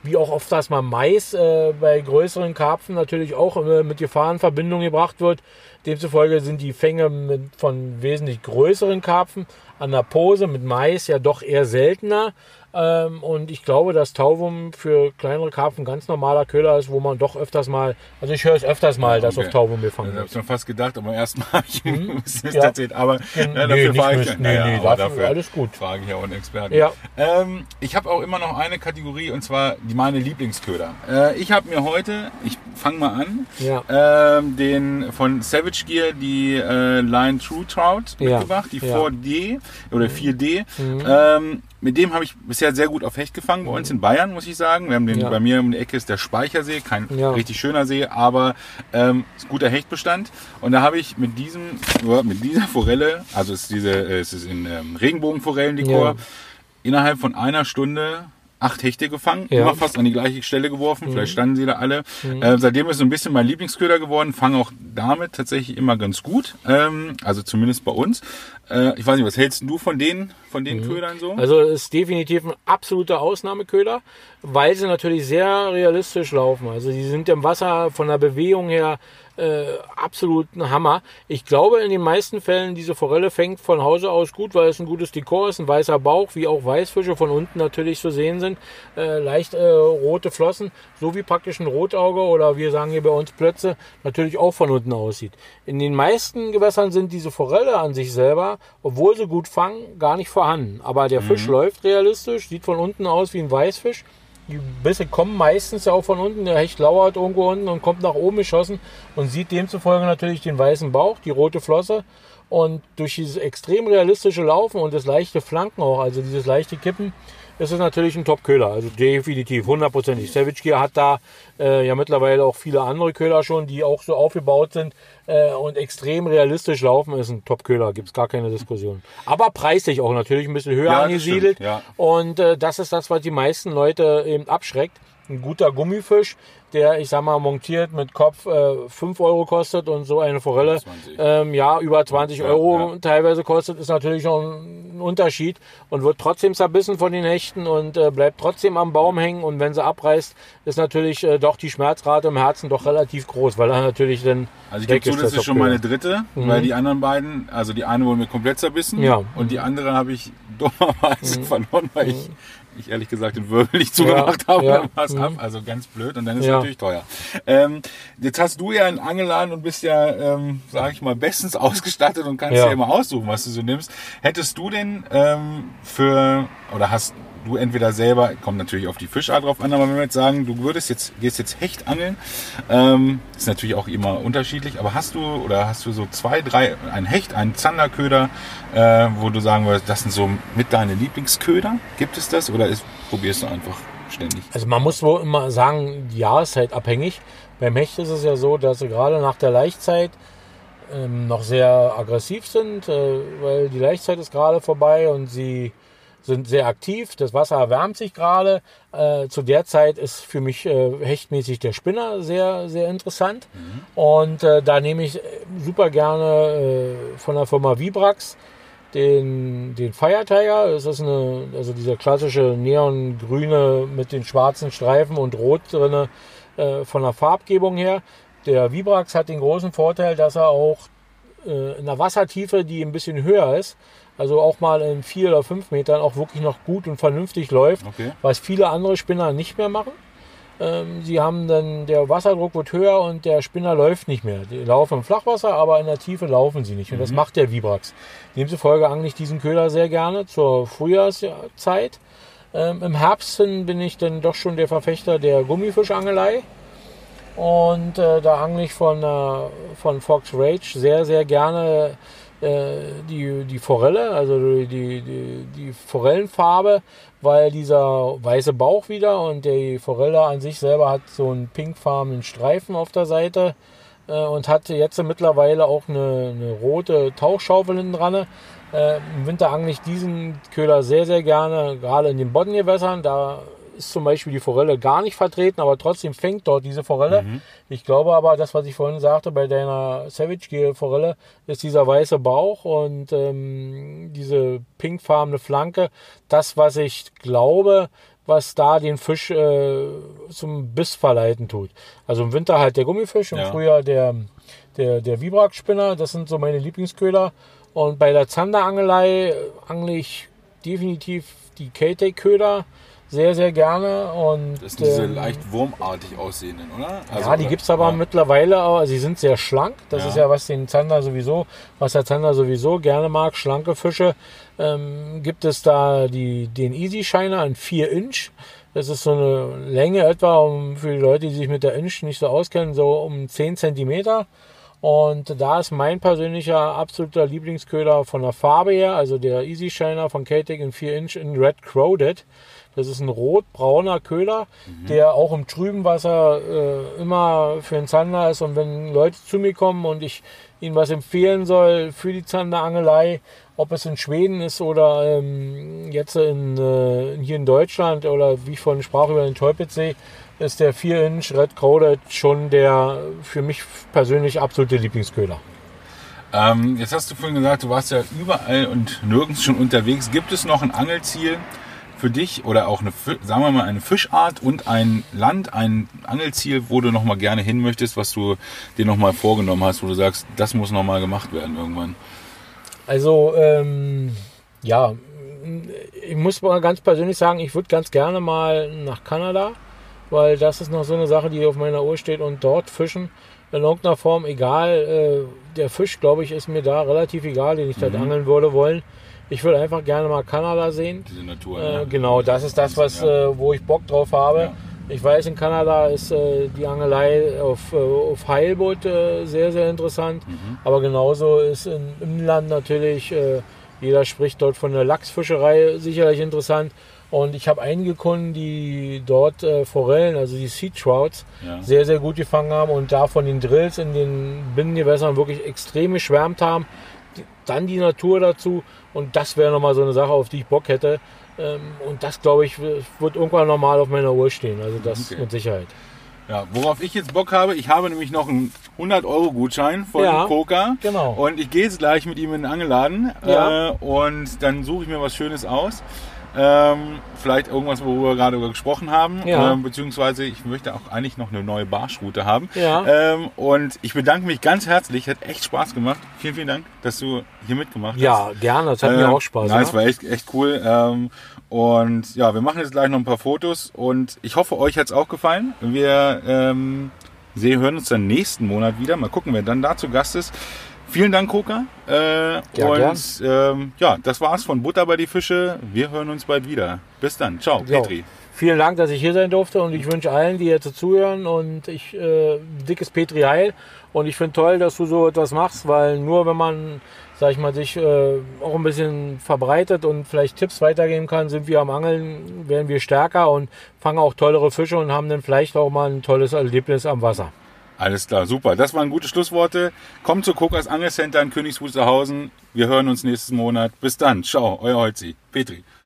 Wie auch oft das mal Mais äh, bei größeren Karpfen natürlich auch äh, mit Gefahr in Verbindung gebracht wird. Demzufolge sind die Fänge mit, von wesentlich größeren Karpfen an der Pose mit Mais ja doch eher seltener. Ähm, und ich glaube, dass Tauvum für kleinere Karpfen ganz normaler Köder ist, wo man doch öfters mal, also ich höre es öfters mal, dass Okay. auf Tauvum Ich gefangen habe wird. schon fast gedacht, aber erstmal habe ich. Mist Ja. erzählt. Aber Gen- ja, nee, dafür frage ich. Nee, nee, aber dafür alles gut. Frage ich ja auch einen Experten. Ja. Ähm, ich habe auch immer noch eine Kategorie und zwar die meine Lieblingsköder. Äh, ich habe mir heute, ich fange mal an, Ja. ähm, den von Savage Gear die äh, Line True Trout mitgebracht, die Ja. 4D oder 4D. Mhm. Mit dem habe ich bisher sehr gut auf Hecht gefangen bei uns in Bayern, muss ich sagen. Wir haben den Ja. bei mir um die Ecke ist der Speichersee, kein Ja. richtig schöner See, aber ähm, ist guter Hechtbestand. Und da habe ich mit diesem, mit dieser Forelle, also es ist diese, äh, es ist in ähm, Regenbogenforellenlikor, Ja. innerhalb von einer Stunde acht Hechte gefangen, Ja. Mhm. immer fast an die gleiche Stelle geworfen, vielleicht standen sie da alle. Äh, seitdem ist so ein bisschen mein Lieblingsköder geworden, fange auch damit tatsächlich immer ganz gut, ähm, also zumindest bei uns. Äh, ich weiß nicht, was hältst du von den, von den Ködern so? Also es ist definitiv ein absoluter Ausnahmeköder, weil sie natürlich sehr realistisch laufen. Also die sind im Wasser von der Bewegung her äh, absolut ein Hammer. Ich glaube in den meisten Fällen, diese Forelle fängt von Hause aus gut, weil es ein gutes Dekor ist, ein weißer Bauch, wie auch Weißfische von unten natürlich zu sehen sind. Äh, leicht äh, rote Flossen, so wie praktisch ein Rotauge oder wir sagen hier bei uns Plötze, natürlich auch von unten aussieht. In den meisten Gewässern sind diese Forelle an sich selber, obwohl sie gut fangen, gar nicht vorhanden. Aber der Fisch läuft realistisch, sieht von unten aus wie ein Weißfisch. Die Bisse kommen meistens ja auch von unten. Der Hecht lauert irgendwo unten und kommt nach oben geschossen und sieht demzufolge natürlich den weißen Bauch, die rote Flosse. Und durch dieses extrem realistische Laufen und das leichte Flanken auch, also dieses leichte Kippen, ist es natürlich ein Top-Köder. Also definitiv, hundertprozentig. Savage Gear hat da äh, ja mittlerweile auch viele andere Köder schon, die auch so aufgebaut sind äh, und extrem realistisch laufen. Ist ein Top-Köder, gibt es gar keine Diskussion. Aber preislich auch natürlich ein bisschen höher Ja, angesiedelt. stimmt, ja. Und äh, das ist das, was die meisten Leute eben abschreckt. ein guter Gummifisch, der, ich sag mal, montiert mit Kopf äh, 5 Euro kostet und so eine Forelle 20. ähm, ja über 20 Ja, Euro ja. teilweise kostet, ist natürlich schon ein Unterschied und wird trotzdem zerbissen von den Hechten und äh, bleibt trotzdem am Baum hängen und wenn sie abreißt, ist natürlich äh, doch die Schmerzrate im Herzen doch relativ groß, weil er natürlich dann Also ich gebe zu, das ist schon meine dritte, weil die anderen beiden, also die eine wurde mir komplett zerbissen Mhm. Ja. Mhm. und die andere habe ich dummerweise verloren, weil ich, ich ehrlich gesagt den Wirbel nicht zugemacht habe ja. was Mhm. ab. Also ganz blöd und dann ist es Ja. natürlich teuer. Ähm, jetzt hast du ja einen Angeladen und bist ja, ähm, sage ich mal, bestens ausgestattet und kannst Ja. ja immer aussuchen, was du so nimmst. Hättest du denn ähm, für, oder hast du entweder selber, kommt natürlich auf die Fischart drauf an, aber wenn wir jetzt sagen, du würdest jetzt, gehst jetzt Hecht angeln, ähm, ist natürlich auch immer unterschiedlich, aber hast du oder hast du so zwei, drei, ein Hecht, einen Zanderköder, äh, wo du sagen würdest, das sind so mit deine Lieblingsköder? Gibt es das oder ist, probierst du einfach ständig? Also man muss wohl immer sagen, die Jahreszeit abhängig. Beim Hecht ist es ja so, dass sie gerade nach der Laichzeit ähm, noch sehr aggressiv sind, äh, weil die Laichzeit ist gerade vorbei und sie sind sehr aktiv. Das Wasser erwärmt sich gerade. Äh, zu der Zeit ist für mich äh, hechtmäßig der Spinner sehr, sehr interessant. Und äh, da nehme ich äh, super gerne äh, von der Firma Vibrax den, den Fire Tiger. Das ist eine, also dieser klassische neongrüne mit den schwarzen Streifen und rot drinne äh, von der Farbgebung her. Der Vibrax hat den großen Vorteil, dass er auch in der Wassertiefe, die ein bisschen höher ist, also auch mal in vier oder fünf Metern auch wirklich noch gut und vernünftig läuft, Okay. was viele andere Spinner nicht mehr machen. Ähm, sie haben dann, der Wasserdruck wird höher und der Spinner läuft nicht mehr. Die laufen im Flachwasser, aber in der Tiefe laufen sie nicht. Und das macht der Vibrax. Demzufolge angle ich diesen Köder sehr gerne zur Frühjahrszeit. Ähm, Im Herbst bin ich dann doch schon der Verfechter der Gummifischangelei. Und äh, da angle ich von, äh, von Fox Rage sehr, sehr gerne die, die Forelle, also die, die, die, die Forellenfarbe, weil dieser weiße Bauch wieder und die Forelle an sich selber hat so einen pinkfarbenen Streifen auf der Seite äh, und hat jetzt mittlerweile auch eine, eine rote Tauchschaufel hinten dran. Äh, Im Winter angle ich diesen Köder sehr, sehr gerne, gerade in den Boddengewässern. Da ist zum Beispiel die Forelle gar nicht vertreten, aber trotzdem fängt dort diese Forelle. Ich glaube aber, das, was ich vorhin sagte, bei deiner Savage Gel Forelle, ist dieser weiße Bauch und ähm, diese pinkfarbene Flanke. Das, was ich glaube, was da den Fisch äh, zum Biss verleiten tut. Also im Winter halt der Gummifisch, im Ja. Frühjahr der, der, der Vibrax-Spinner. Das sind so meine Lieblingsköder. Und bei der Zanderangelei äh, angle ich definitiv die K-Take-Köder sehr, sehr gerne. Und, Das sind diese ähm, leicht wurmartig aussehenden, oder? ja, die gibt es aber mittlerweile, aber sie sind sehr schlank. Das Ja. ist ja, was den Zander sowieso, was der Zander sowieso gerne mag, schlanke Fische. Ähm, gibt es da die, den Easy Shiner in 4 Inch. Das ist so eine Länge etwa, um, für die Leute, die sich mit der Inch nicht so auskennen, so um 10 Zentimeter. Und da ist mein persönlicher absoluter Lieblingsköder von der Farbe her, also der Easy Shiner von Katek in 4 Inch in Red Crowded. Das ist ein rot-brauner Köder, der auch im trüben Wasser äh, immer für einen Zander ist. Und wenn Leute zu mir kommen und ich ihnen was empfehlen soll für die Zanderangelei, ob es in Schweden ist oder ähm, jetzt in, äh, hier in Deutschland oder wie ich vorhin sprach über den Teupitzsee, ist der 4-Inch Red Crowded schon der für mich persönlich absolute Lieblingsköder. Ähm, jetzt hast du vorhin gesagt, du warst ja überall und nirgends schon unterwegs. Gibt es noch ein Angelziel für dich oder auch eine, sagen wir mal, eine Fischart und ein Land, ein Angelziel, wo du noch mal gerne hin möchtest, was du dir noch mal vorgenommen hast, wo du sagst, das muss noch mal gemacht werden irgendwann? Also, ähm, ja, ich muss mal ganz persönlich sagen, ich würde ganz gerne mal nach Kanada, weil das ist noch so eine Sache, die auf meiner Uhr steht und dort fischen. In irgendeiner Form, egal, äh, der Fisch, glaube ich, ist mir da relativ egal, den ich dort angeln würde wollen. Ich würde einfach gerne mal Kanada sehen. Diese Natur. Äh, genau, das ist das, was, äh, wo ich Bock drauf habe. Ja. Ich weiß, in Kanada ist äh, die Angelei auf, äh, auf Heilboot äh, sehr, sehr interessant. Mhm. Aber genauso ist in, im Land natürlich, äh, jeder spricht dort von der Lachsfischerei, sicherlich interessant. Und ich habe einige Kunden, die dort äh, Forellen, also die Sea Trouts, Ja. sehr, sehr gut gefangen haben und da von den Drills in den Binnengewässern wirklich extrem geschwärmt haben. Dann die Natur dazu und das wäre nochmal so eine Sache, auf die ich Bock hätte. Ähm, und das, glaube ich, wird irgendwann normal auf meiner Uhr stehen. Also das Okay. mit Sicherheit. Ja, worauf ich jetzt Bock habe, ich habe nämlich noch einen 100-Euro-Gutschein von Ja, Coca. genau. Und ich gehe jetzt gleich mit ihm in den Angelladen Ja. äh, und dann suche ich mir was Schönes aus. Ähm, vielleicht irgendwas, worüber wir gerade gesprochen haben. Ja. Ähm, beziehungsweise ich möchte auch eigentlich noch eine neue Barschroute haben. Ja. Ähm, und ich bedanke mich ganz herzlich. Hat echt Spaß gemacht. Vielen, vielen Dank, dass du hier mitgemacht hast. Ja, gerne. Das hat mir Ähm, auch Spaß Nein, es gemacht. war echt, echt cool. Ähm, und ja, wir machen jetzt gleich noch ein paar Fotos und ich hoffe, euch hat es auch gefallen. Wir ähm, sehen, hören uns dann nächsten Monat wieder. Mal gucken, wer dann da zu Gast ist. Vielen Dank, Koka. Äh, Ja, und ähm, ja, das war's von Butter bei die Fische. Wir hören uns bald wieder. Bis dann. Ciao, So. Petri. Vielen Dank, dass ich hier sein durfte und ich wünsche allen, die jetzt zuhören und ich äh, dickes Petri Heil und ich finde toll, dass du so etwas machst, weil nur wenn man, sag ich mal, sich äh, auch ein bisschen verbreitet und vielleicht Tipps weitergeben kann, sind wir am Angeln, werden wir stärker und fangen auch tollere Fische und haben dann vielleicht auch mal ein tolles Erlebnis am Wasser. Alles klar, super. Das waren gute Schlussworte. Kommt zu Kokas Angelcenter in Königs Wusterhausen. Wir hören uns nächsten Monat. Bis dann. Ciao, euer Holzi. Petri.